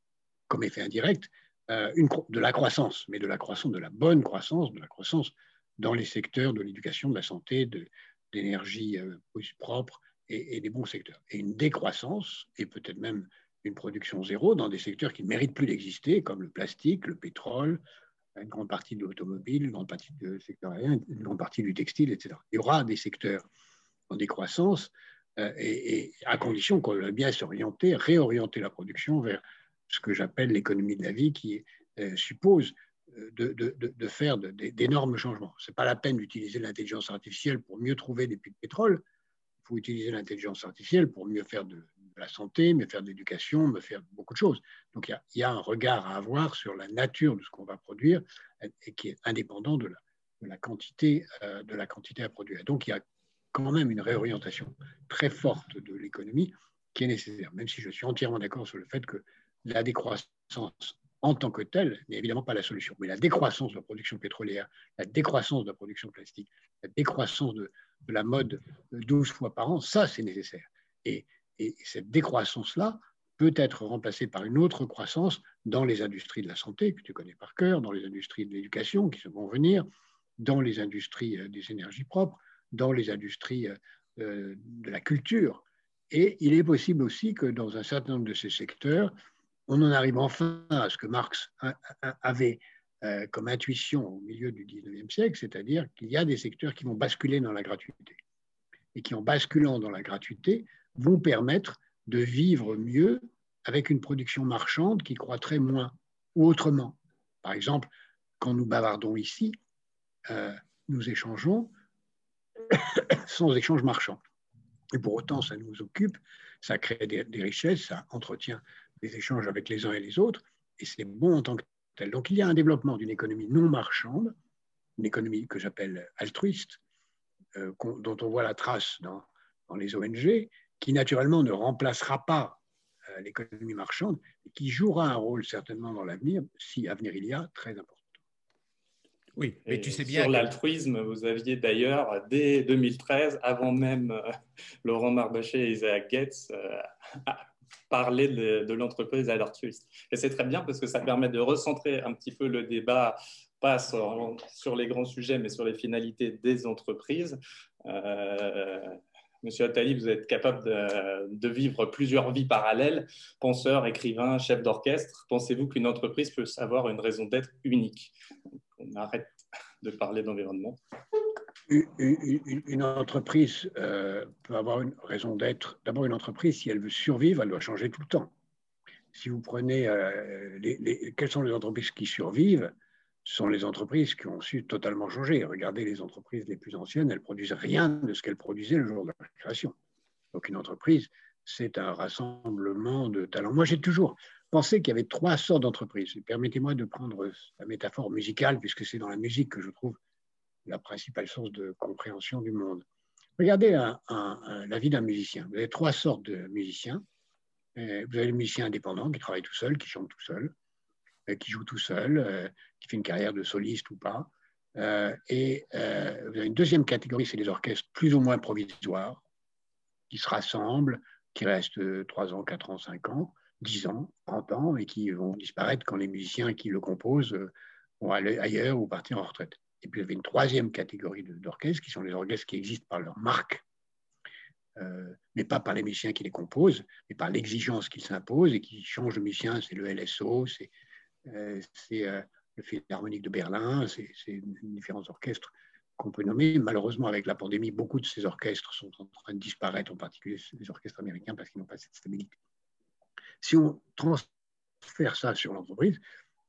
C: comme effet indirect euh, une, de la croissance, mais de la croissance, de la bonne croissance, de la croissance dans les secteurs de l'éducation, de la santé, de l'énergie euh, propre et, des bons secteurs. Et une décroissance, et peut-être même une production zéro dans des secteurs qui ne méritent plus d'exister, comme le plastique, le pétrole, une grande partie de l'automobile, une grande partie du secteur aérien, une grande partie du textile, etc. Il y aura des secteurs en décroissance, euh, et, à condition qu'on ait bien s'orienter, réorienter la production vers ce que j'appelle l'économie de la vie, qui euh, suppose euh, de, de faire d'énormes changements. Ce n'est pas la peine d'utiliser l'intelligence artificielle pour mieux trouver des puits de pétrole. Il faut utiliser l'intelligence artificielle pour mieux faire de, la santé, mieux faire de l'éducation, mieux faire beaucoup de choses. Donc il y, a, un regard à avoir sur la nature de ce qu'on va produire et qui est indépendant de la, de quantité, de la quantité à produire. Donc il y a quand même une réorientation très forte de l'économie qui est nécessaire, même si je suis entièrement d'accord sur le fait que la décroissance en tant que telle n'est évidemment pas la solution. Mais la décroissance de la production pétrolière, la décroissance de la production plastique, la décroissance de, la mode 12 fois par an, ça c'est nécessaire. Et, et cette décroissance-là peut être remplacée par une autre croissance dans les industries de la santé, que tu connais par cœur, dans les industries de l'éducation qui se vont venir, dans les industries euh, des énergies propres, dans les industries euh, euh, de la culture. Et il est possible aussi que dans un certain nombre de ces secteurs, on en arrive enfin à ce que Marx avait comme intuition au milieu du 19e siècle, c'est-à-dire qu'il y a des secteurs qui vont basculer dans la gratuité et qui, en basculant dans la gratuité, vont permettre de vivre mieux avec une production marchande qui croîtrait moins ou autrement. Par exemple, quand nous bavardons ici, nous échangeons, sans échange marchand. Et pour autant, ça nous occupe, ça crée des, richesses, ça entretient des échanges avec les uns et les autres, et c'est bon en tant que tel. Donc il y a un développement d'une économie non marchande, une économie que j'appelle altruiste, euh, dont on voit la trace dans, dans, les ONG, qui naturellement ne remplacera pas euh, l'économie marchande, mais qui jouera un rôle certainement dans l'avenir, si avenir il y a, très important.
B: Oui, mais tu sais bien. Sur l'altruisme, vous aviez d'ailleurs, dès 2013, avant même euh, Laurent Marbachet et Isaac Getz, euh, parlé de, l'entreprise à l'altruisme. Et c'est très bien parce que ça permet de recentrer un petit peu le débat, pas sur, les grands sujets, mais sur les finalités des entreprises. Euh, Monsieur Attali, vous êtes capable de, vivre plusieurs vies parallèles, penseur, écrivain, chef d'orchestre. Pensez-vous qu'une entreprise peut avoir une raison d'être unique? On arrête de parler d'environnement
C: une, entreprise euh, peut avoir une raison d'être. D'abord, une entreprise, si elle veut survivre, elle doit changer tout le temps. Si vous prenez euh, les, quelles sont les entreprises qui survivent, sont les entreprises qui ont su totalement changer. Regardez les entreprises les plus anciennes, elles produisent rien de ce qu'elles produisaient le jour de la création. Donc une entreprise, c'est un rassemblement de talents. Moi, j'ai toujours, pensais qu'il y avait trois sortes d'entreprises. Permettez-moi de prendre la métaphore musicale, puisque c'est dans la musique que je trouve la principale source de compréhension du monde. Regardez la vie d'un musicien. Vous avez trois sortes de musiciens. Vous avez le musicien indépendant qui travaille tout seul, qui chante tout seul, qui joue tout seul, euh, qui fait une carrière de soliste ou pas. et vous avez une deuxième catégorie, c'est les orchestres plus ou moins provisoires, qui se rassemblent, qui restent 3 ans, 4 ans, 5 ans. 10 ans, 30 ans, et qui vont disparaître quand les musiciens qui le composent euh, vont aller ailleurs ou partir en retraite. Et puis y avait une troisième catégorie d'orchestres, qui sont les orchestres qui existent par leur marque, euh, mais pas par les musiciens qui les composent, mais par l'exigence qu'ils s'imposent et qui changent de musicien. C'est le LSO, c'est euh, le Philharmonique de Berlin, c'est différents orchestres qu'on peut nommer. Malheureusement, avec la pandémie, beaucoup de ces orchestres sont en train de disparaître, en particulier les orchestres américains, parce qu'ils n'ont pas cette stabilité. Si on transfère ça sur l'entreprise,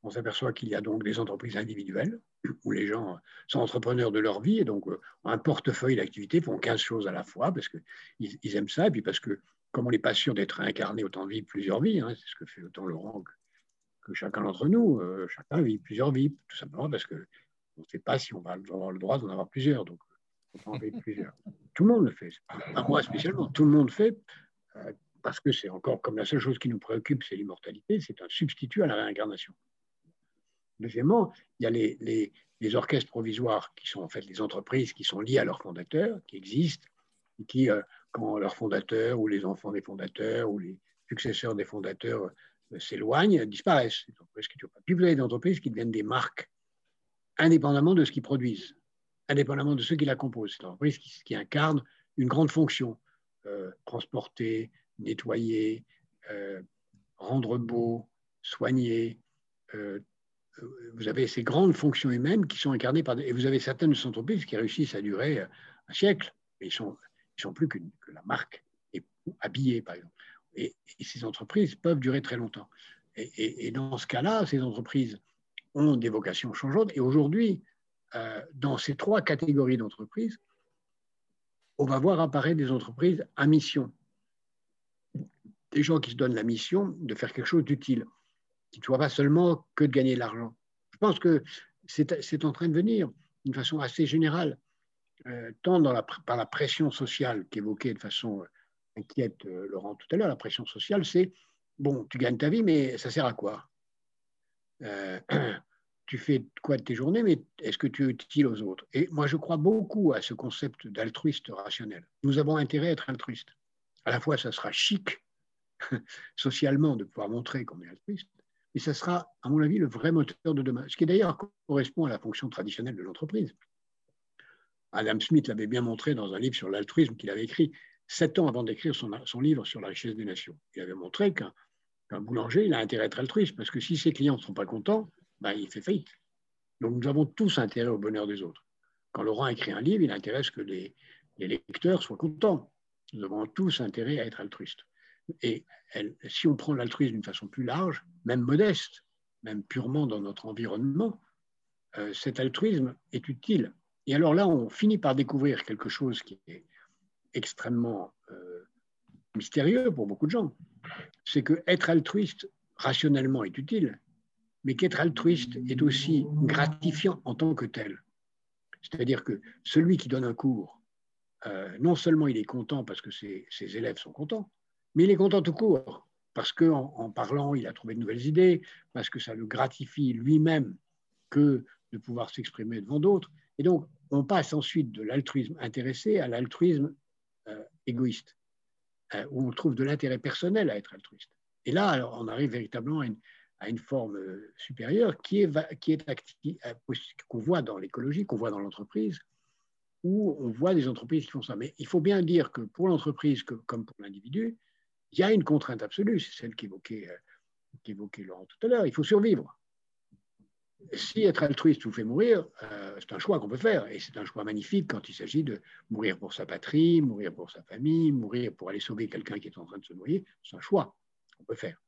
C: on s'aperçoit qu'il y a donc des entreprises individuelles où les gens sont entrepreneurs de leur vie et donc ont un portefeuille d'activités, font 15 choses à la fois parce qu'ils aiment ça et puis parce que comme on n'est pas sûr d'être incarné autant de vies, plusieurs vies, hein, c'est ce que fait autant Laurent que chacun d'entre nous, chacun vit plusieurs vies, tout simplement parce qu'on ne sait pas si on va avoir le droit d'en avoir plusieurs. Donc, on en vivre plusieurs. Tout le monde le fait, pas moi spécialement, tout le monde le fait parce que c'est encore comme la seule chose qui nous préoccupe, c'est l'immortalité, c'est un substitut à la réincarnation. Deuxièmement, il y a les, orchestres provisoires qui sont en fait les entreprises qui sont liées à leurs fondateurs, qui existent, et qui, euh, quand leurs fondateurs ou les enfants des fondateurs ou les successeurs des fondateurs euh, s'éloignent, disparaissent. Puis vous avez des entreprises qui deviennent des marques, indépendamment de ce qu'ils produisent, indépendamment de ceux qui la composent. C'est une entreprise qui, qui incarne une grande fonction, euh, transporter, nettoyer, euh, rendre beau, soigner. Euh, vous avez ces grandes fonctions humaines qui sont incarnées par... Et vous avez certaines entreprises qui réussissent à durer un siècle, mais ils sont, sont plus que, la marque, et habillée par exemple. Et, ces entreprises peuvent durer très longtemps. Et, dans ce cas-là, ces entreprises ont des vocations changeantes. Et aujourd'hui, euh, dans ces trois catégories d'entreprises, on va voir apparaître des entreprises à mission des gens qui se donnent la mission de faire quelque chose d'utile, qui ne soit pas seulement que de gagner de l'argent. Je pense que c'est en train de venir d'une façon assez générale, euh, tant par la pression sociale qu'évoquait de façon euh, inquiète euh, Laurent tout à l'heure, la pression sociale, c'est, bon, tu gagnes ta vie, mais ça sert à quoi? Tu fais quoi de tes journées, mais est-ce que tu es utile aux autres? Et moi, je crois beaucoup à ce concept d'altruiste rationnel. Nous avons intérêt à être altruiste. À la fois, ça sera chic socialement de pouvoir montrer qu'on est altruiste, mais ça sera, à mon avis, le vrai moteur de demain, ce qui d'ailleurs correspond à la fonction traditionnelle de l'entreprise. Adam Smith l'avait bien montré dans un livre sur l'altruisme qu'il avait écrit sept ans avant d'écrire son, livre sur la richesse des nations. Il avait montré qu'un boulanger, il a intérêt à être altruiste, parce que si ses clients ne sont pas contents, ben, il fait faillite. Donc nous avons tous intérêt au bonheur des autres. Quand Laurent écrit un livre, il intéresse que les, les lecteurs soient contents. Nous avons tous intérêt à être altruistes. Et si on prend l'altruisme d'une façon plus large, même modeste, même purement dans notre environnement, euh, cet altruisme est utile. Et alors là, on finit par découvrir quelque chose qui est extrêmement euh, mystérieux pour beaucoup de gens. C'est que être altruiste rationnellement est utile, mais qu'être altruiste est aussi gratifiant en tant que tel. C'est-à-dire que celui qui donne un cours, euh, non seulement il est content parce que ses élèves sont contents, mais il est content tout court, parce qu'en en, parlant, il a trouvé de nouvelles idées, parce que ça le gratifie lui-même que de pouvoir s'exprimer devant d'autres. Et donc, on passe ensuite de l'altruisme intéressé à l'altruisme euh, égoïste, euh, où on trouve de l'intérêt personnel à être altruiste. Et là, on arrive véritablement à une, forme euh, supérieure qui est, qui est qu'on voit dans l'écologie, qu'on voit dans l'entreprise, où on voit des entreprises qui font ça. Mais il faut bien dire que pour l'entreprise comme pour l'individu, il y a une contrainte absolue, c'est celle qu'évoquait euh, Laurent tout à l'heure, il faut survivre. Si être altruiste vous fait mourir, euh, c'est un choix qu'on peut faire, et c'est un choix magnifique quand il s'agit de mourir pour sa patrie, mourir pour sa famille, mourir pour aller sauver quelqu'un qui est en train de se noyer, c'est un choix qu'on peut faire.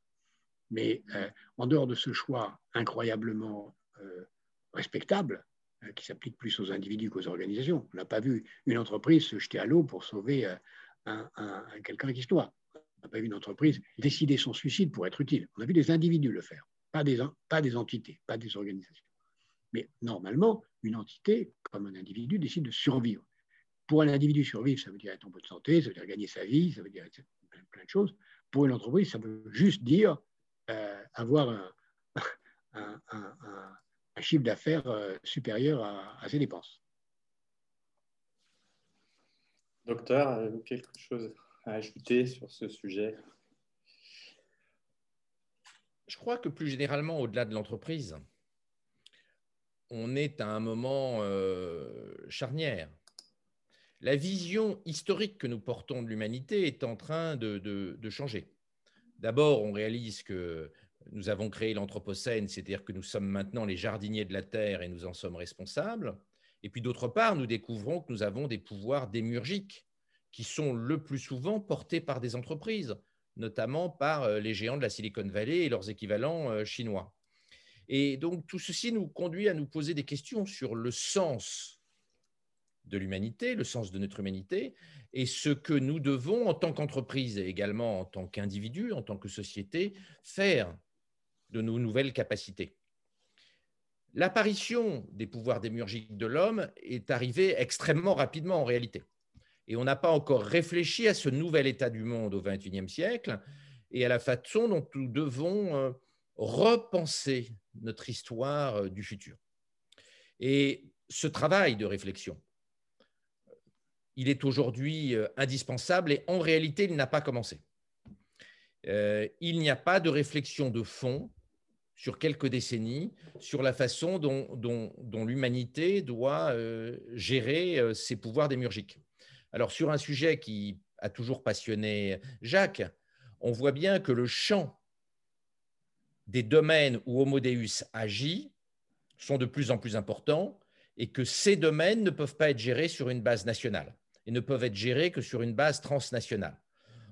C: Mais euh, en dehors de ce choix incroyablement respectable, qui s'applique plus aux individus qu'aux organisations, on n'a pas vu une entreprise se jeter à l'eau pour sauver quelqu'un qui se noie n'a pas vu une entreprise décider son suicide pour être utile. On a vu des individus le faire, pas des, pas des entités, pas des organisations. Mais normalement, une entité, comme un individu, décide de survivre. Pour un individu, survivre, ça veut dire être en bonne santé, ça veut dire gagner sa vie, ça veut dire plein, de choses. Pour une entreprise, ça veut juste dire euh, avoir un, chiffre d'affaires euh, supérieur à, à, ses dépenses.
B: Docteur, quelque chose à ajouter sur ce sujet?
D: Je crois que plus généralement, au-delà de l'entreprise, on est à un moment euh, charnière. La vision historique que nous portons de l'humanité est en train de, de changer. D'abord, on réalise que nous avons créé l'Anthropocène, c'est-à-dire que nous sommes maintenant les jardiniers de la Terre et nous en sommes responsables. Et puis d'autre part, nous découvrons que nous avons des pouvoirs démurgiques qui sont le plus souvent portés par des entreprises, notamment par euh, les géants de la Silicon Valley et leurs équivalents euh, chinois. Et donc tout ceci nous conduit à nous poser des questions sur le sens de l'humanité, le sens de notre humanité, et ce que nous devons en tant qu'entreprise et également en tant qu'individu, en tant que société, faire de nos nouvelles capacités. L'apparition des pouvoirs démiurgiques de l'homme est arrivée extrêmement rapidement en réalité. Et on n'a pas encore réfléchi à ce nouvel état du monde au XXIe siècle et à la façon dont nous devons euh, repenser notre histoire euh, du futur. Et ce travail de réflexion, il est aujourd'hui euh, indispensable et en réalité, il n'a pas commencé. il n'y a pas de réflexion de fond sur quelques décennies sur la façon dont, l'humanité doit gérer ses pouvoirs démiurgiques. Alors, sur un sujet qui a toujours passionné Jacques, on voit bien que le champ des domaines où Homo Deus agit sont de plus en plus importants et que ces domaines ne peuvent pas être gérés sur une base nationale et ne peuvent être gérés que sur une base transnationale.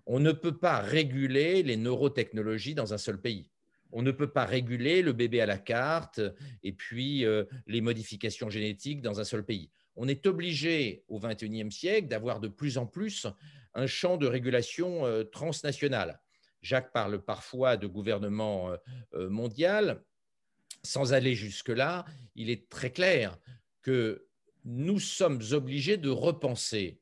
D: On ne peut pas réguler les neurotechnologies dans un seul pays. On ne peut pas réguler le bébé à la carte et puis euh, les modifications génétiques dans un seul pays on est obligé au XXIe siècle d'avoir de plus en plus un champ de régulation euh, transnationale. Jacques parle parfois de gouvernement euh, euh, mondial. Sans aller jusque-là, il est très clair que nous sommes obligés de repenser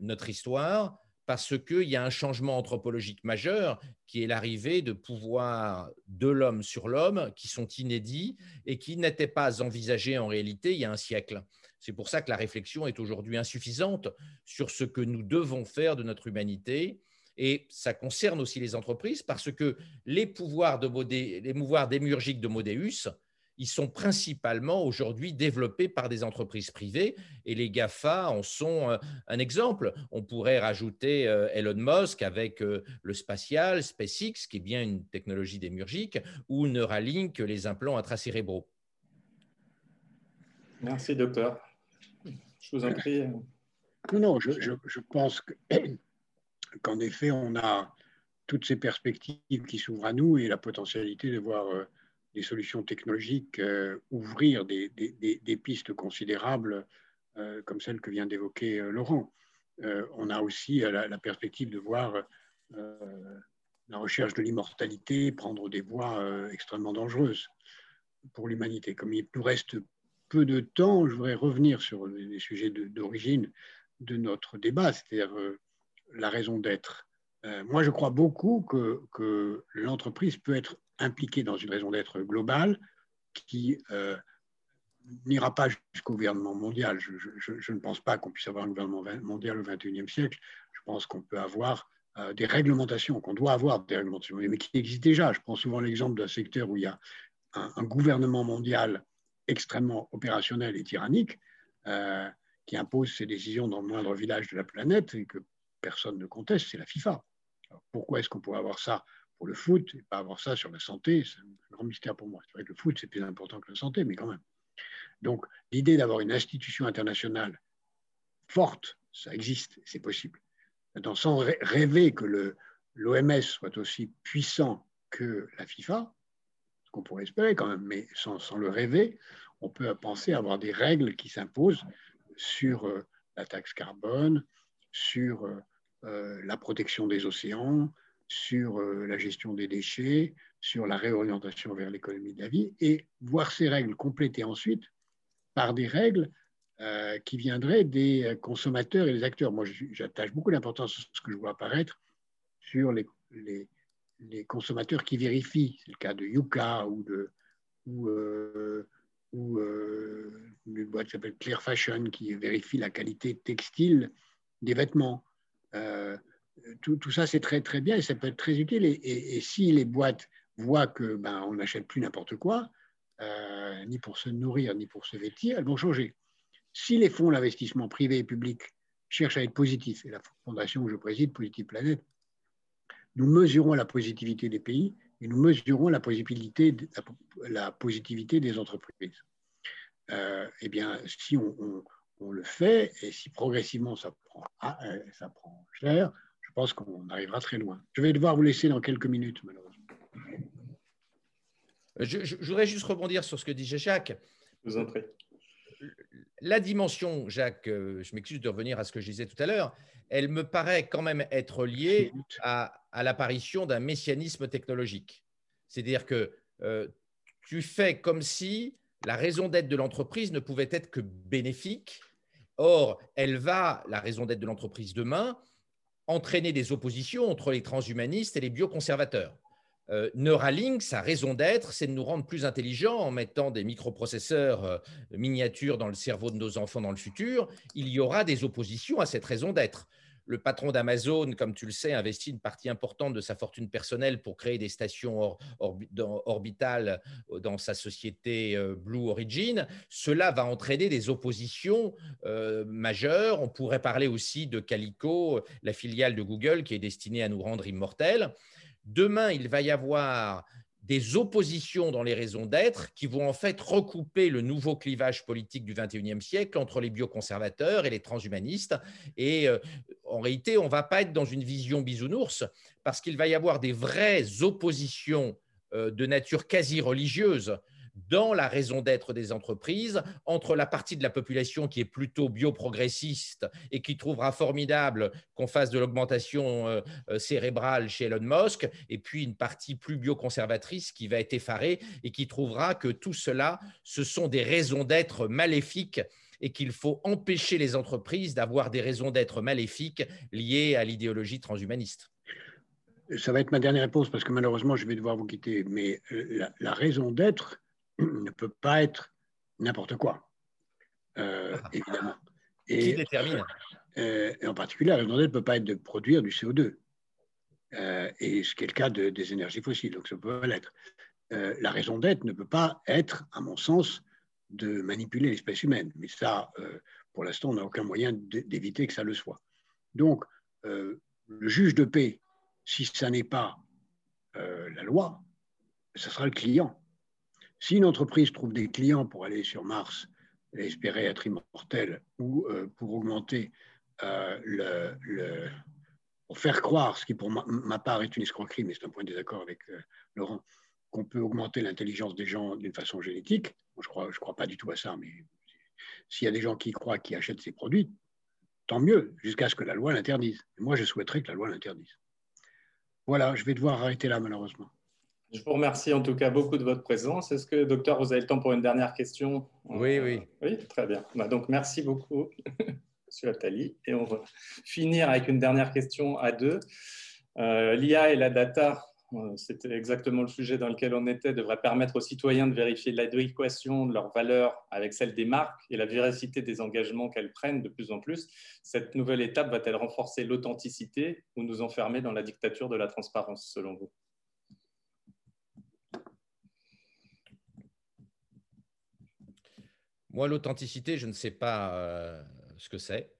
D: notre histoire parce qu'il y a un changement anthropologique majeur qui est l'arrivée de pouvoirs de l'homme sur l'homme qui sont inédits et qui n'étaient pas envisagés en réalité il y a un siècle. C'est pour ça que la réflexion est aujourd'hui insuffisante sur ce que nous devons faire de notre humanité. Et ça concerne aussi les entreprises parce que les pouvoirs, de démiurgiques de Modéus, ils sont principalement aujourd'hui développés par des entreprises privées et les GAFA en sont euh, un exemple. On pourrait rajouter euh, Elon Musk avec euh, le spatial, SpaceX, qui est bien une technologie démiurgique, ou Neuralink, les implants intracérébraux.
B: Merci, docteur. Je vous.
C: Non, non, je, pense qu'en effet, on a toutes ces perspectives qui s'ouvrent à nous et la potentialité de voir euh, des solutions technologiques euh, ouvrir des, pistes considérables euh, comme celle que vient d'évoquer Laurent. on a aussi la, la, perspective de voir la recherche de l'immortalité prendre des voies extrêmement dangereuses pour l'humanité. Comme il nous reste peu de temps, je voudrais revenir sur les sujets d'origine de, notre débat, c'est-à-dire euh, la raison d'être. Euh, moi, je crois beaucoup que, l'entreprise peut être impliquée dans une raison d'être globale qui euh, n'ira pas jusqu'au gouvernement mondial. Je, ne pense pas qu'on puisse avoir un gouvernement mondial au XXIe siècle. Je pense qu'on peut avoir des réglementations, qu'on doit avoir des réglementations, mais qui existent déjà. Je prends souvent l'exemple d'un secteur où il y a un gouvernement mondial extrêmement opérationnel et tyrannique euh, qui impose ses décisions dans le moindre village de la planète et que personne ne conteste, c'est la FIFA. pourquoi est-ce qu'on pourrait avoir ça pour le foot et pas avoir ça sur la santé? C'est un grand mystère pour moi. C'est vrai que le foot, c'est plus important que la santé, mais quand même. Donc, l'idée d'avoir une institution internationale forte, ça existe, c'est possible. Dans sans rêver que l'OMS soit aussi puissant que la FIFA, qu'on pourrait espérer quand même, mais sans, le rêver, on peut penser avoir des règles qui s'imposent sur euh, la taxe carbone, sur euh, euh, la protection des océans, sur la gestion des déchets, sur la réorientation vers l'économie de la vie, et voir ces règles complétées ensuite par des règles qui viendraient des consommateurs et des acteurs. Moi, j'attache beaucoup d'importance à ce que je vois apparaître sur les, les, les consommateurs qui vérifient, c'est le cas de Yuka ou de ou, euh, euh, une boîte qui s'appelle Clear Fashion qui vérifie la qualité textile des vêtements. Euh, tout, ça, c'est très très bien et ça peut être très utile. Et, si les boîtes voient que ben, on n'achète plus n'importe quoi, ni pour se nourrir, ni pour se vêtir, elles vont changer. Si les fonds d'investissement privés et publics cherchent à être positifs, et la fondation que je préside, Positive Planète, nous mesurons la positivité des pays et nous mesurons la positivité, la positivité des entreprises. Euh, eh bien, si on, le fait et si progressivement ça prend, ah, euh, ça prend cher, je pense qu'on arrivera très loin. Je vais devoir vous laisser dans quelques minutes, malheureusement.
D: Je, voudrais juste rebondir sur ce que disait Jacques.
B: Vous en prie.
D: La dimension, Jacques, euh, je m'excuse de revenir à ce que je disais tout à l'heure, elle me paraît quand même être liée à, l'apparition d'un messianisme technologique. C'est-à-dire que euh, tu fais comme si la raison d'être de l'entreprise ne pouvait être que bénéfique. Or, elle va, la raison d'être de l'entreprise demain, entraîner des oppositions entre les transhumanistes et les bioconservateurs. Euh, Neuralink, sa raison d'être, c'est de nous rendre plus intelligents en mettant des microprocesseurs euh, miniatures dans le cerveau de nos enfants dans le futur. Il y aura des oppositions à cette raison d'être. Le patron d'Amazon, comme tu le sais, investit une partie importante de sa fortune personnelle pour créer des stations orbitales euh, dans sa société Blue Origin. Cela va entraîner des oppositions majeures. On pourrait parler aussi de Calico, la filiale de Google qui est destinée à nous rendre immortels. Demain, il va y avoir des oppositions dans les raisons d'être qui vont en fait recouper le nouveau clivage politique du 21e siècle entre les bioconservateurs et les transhumanistes. Et euh, en réalité, on ne va pas être dans une vision bisounours parce qu'il va y avoir des vraies oppositions euh, de nature quasi religieuse dans la raison d'être des entreprises entre la partie de la population qui est plutôt bioprogressiste et qui trouvera formidable qu'on fasse de l'augmentation euh, euh, cérébrale chez Elon Musk, et puis une partie plus bioconservatrice qui va être effarée et qui trouvera que tout cela, ce sont des raisons d'être maléfiques et qu'il faut empêcher les entreprises d'avoir des raisons d'être maléfiques liées à l'idéologie transhumaniste.
C: Ça va être ma dernière réponse parce que malheureusement, je vais devoir vous quitter. Mais euh, la raison d'être, ne peut pas être n'importe quoi, euh, ah. évidemment.
D: Et, Qui détermine
C: euh, En particulier, la raison d'être ne peut pas être de produire du CO2. Euh, et ce qui est le cas des énergies fossiles, donc ça peut l'être. la raison d'être ne peut pas être, à mon sens, de manipuler l'espèce humaine. Mais ça, pour l'instant, on n'a aucun moyen d'éviter que ça le soit. Donc, le juge de paix, si ça n'est pas la loi, ce sera le client. Si une entreprise trouve des clients pour aller sur Mars et espérer être immortel ou euh, pour augmenter euh, pour faire croire, ce qui pour ma, part est une escroquerie, mais c'est un point de désaccord avec euh, Laurent, qu'on peut augmenter l'intelligence des gens d'une façon génétique. je ne crois, je crois pas du tout à ça, mais s'il y a des gens qui croient, qui achètent ces produits, tant mieux, jusqu'à ce que la loi l'interdise. Moi, je souhaiterais que la loi l'interdise. Voilà, je vais devoir arrêter là, malheureusement.
B: Je vous remercie en tout cas beaucoup de votre présence. Est-ce que, docteur, vous avez le temps pour une dernière question?
D: Oui, oui.
B: Oui, très bien. Bah, donc, merci beaucoup, Monsieur Attali. Et on va finir avec une dernière question à deux. Euh, L'IA et la data, euh, c'était exactement le sujet dans lequel on était, devraient permettre aux citoyens de vérifier l'adéquation de leurs valeurs avec celle des marques et la véracité des engagements qu'elles prennent de plus en plus. Cette nouvelle étape va-t-elle renforcer l'authenticité ou nous enfermer dans la dictature de la transparence, selon vous?
D: Moi, l'authenticité, je ne sais pas euh, ce que c'est.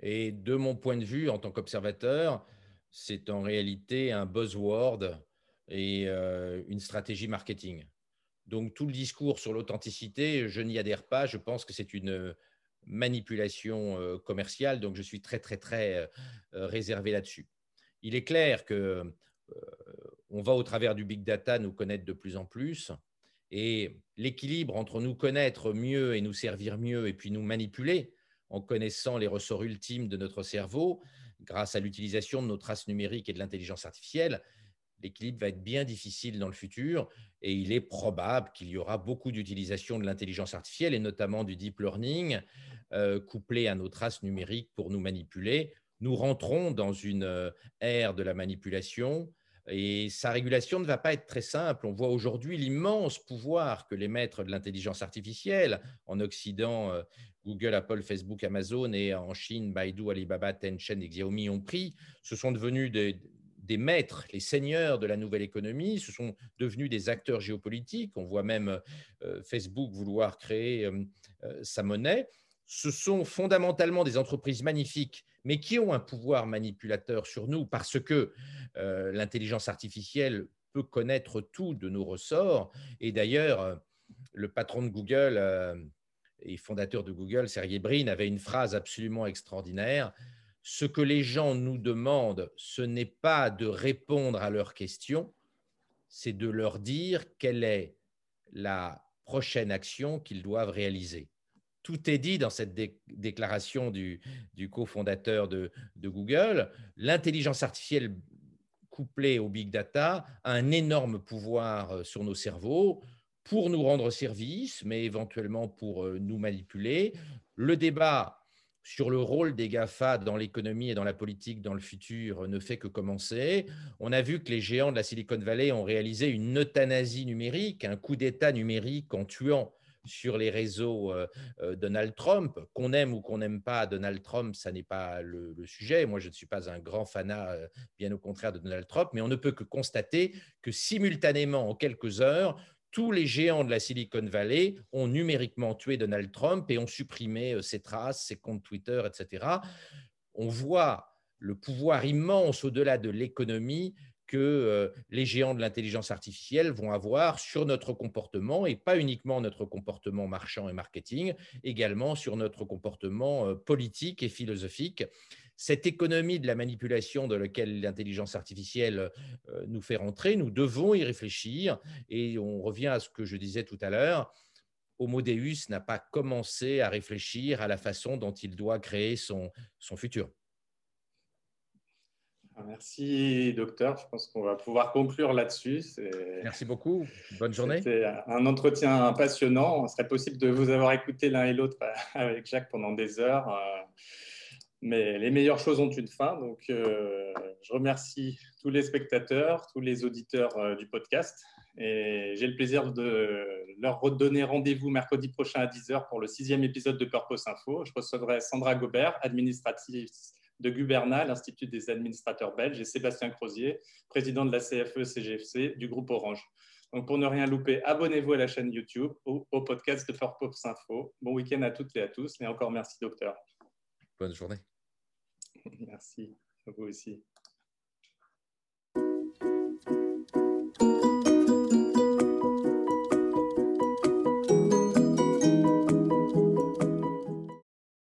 D: Et de mon point de vue, en tant qu'observateur, c'est en réalité un buzzword et euh, une stratégie marketing. Donc tout le discours sur l'authenticité, je n'y adhère pas. Je pense que c'est une manipulation euh, commerciale. Donc je suis très très très réservé là-dessus. Il est clair que on va au travers du big data nous connaître de plus en plus. Et l'équilibre entre nous connaître mieux et nous servir mieux et puis nous manipuler en connaissant les ressorts ultimes de notre cerveau, grâce à l'utilisation de nos traces numériques et de l'intelligence artificielle, l'équilibre va être bien difficile dans le futur et il est probable qu'il y aura beaucoup d'utilisation de l'intelligence artificielle et notamment du deep learning euh, couplé à nos traces numériques pour nous manipuler. Nous rentrons dans une euh, ère de la manipulation et sa régulation ne va pas être très simple. On voit aujourd'hui l'immense pouvoir que les maîtres de l'intelligence artificielle, en Occident, euh, Google, Apple, Facebook, Amazon, et en Chine, Baidu, Alibaba, Tencent et Xiaomi ont pris. Ce sont devenus des, maîtres, les seigneurs de la nouvelle économie, ce sont devenus des acteurs géopolitiques. On voit même euh, Facebook vouloir créer euh, sa monnaie. Ce sont fondamentalement des entreprises magnifiques mais qui ont un pouvoir manipulateur sur nous parce que euh, l'intelligence artificielle peut connaître tout de nos ressorts. Et d'ailleurs, euh, le patron de Google euh, et fondateur de Google, Sergey Brin, avait une phrase absolument extraordinaire. Ce que les gens nous demandent, ce n'est pas de répondre à leurs questions, c'est de leur dire quelle est la prochaine action qu'ils doivent réaliser tout est dit dans cette déclaration du, cofondateur de, Google. L'intelligence artificielle couplé au big data, a un énorme pouvoir sur nos cerveaux pour nous rendre service, mais éventuellement pour nous manipuler. Le débat sur le rôle des GAFA dans l'économie et dans la politique dans le futur ne fait que commencer. On a vu que les géants de la Silicon Valley ont réalisé une euthanasie numérique, un coup d'État numérique en tuant sur les réseaux euh, euh, Donald Trump. Qu'on aime ou qu'on n'aime pas Donald Trump, ça n'est pas le, sujet. Moi, je ne suis pas un grand fanat, euh, bien au contraire, de Donald Trump, mais on ne peut que constater que simultanément, en quelques heures, tous les géants de la Silicon Valley ont numériquement tué Donald Trump et ont supprimé ses traces, ses comptes Twitter, etc. On voit le pouvoir immense au-delà de l'économie que euh, les géants de l'intelligence artificielle vont avoir sur notre comportement, et pas uniquement notre comportement marchand et marketing, également sur notre comportement euh, politique et philosophique cette économie de la manipulation dans laquelle l'intelligence artificielle euh, nous fait rentrer, nous devons y réfléchir. Et on revient à ce que je disais tout à l'heure. Homo Deus n'a pas commencé à réfléchir à la façon dont il doit créer son, son futur.
B: Ah, merci, docteur. Je pense qu'on va pouvoir conclure là-dessus.
D: Merci beaucoup. Bonne journée.
B: C'était un entretien passionnant. Il serait possible de vous avoir écouté l'un et l'autre avec Jacques pendant des heures. Euh, mais les meilleures choses ont une fin. Donc, euh, je remercie tous les spectateurs, tous les auditeurs euh, du podcast. Et j'ai le plaisir de leur redonner rendez-vous mercredi prochain à 10h pour le sixième épisode de Purpose Info. Je recevrai Sandra Gobert, administratrice de Guberna, l'Institut des administrateurs belges, et Sébastien Crozier, président de la CFE-CGFC du groupe Orange. Donc, pour ne rien louper, abonnez-vous à la chaîne YouTube ou au podcast de Purpose Info. Bon week-end à toutes et à tous. Et encore merci, docteur.
D: Bonne journée.
B: Merci, à vous aussi.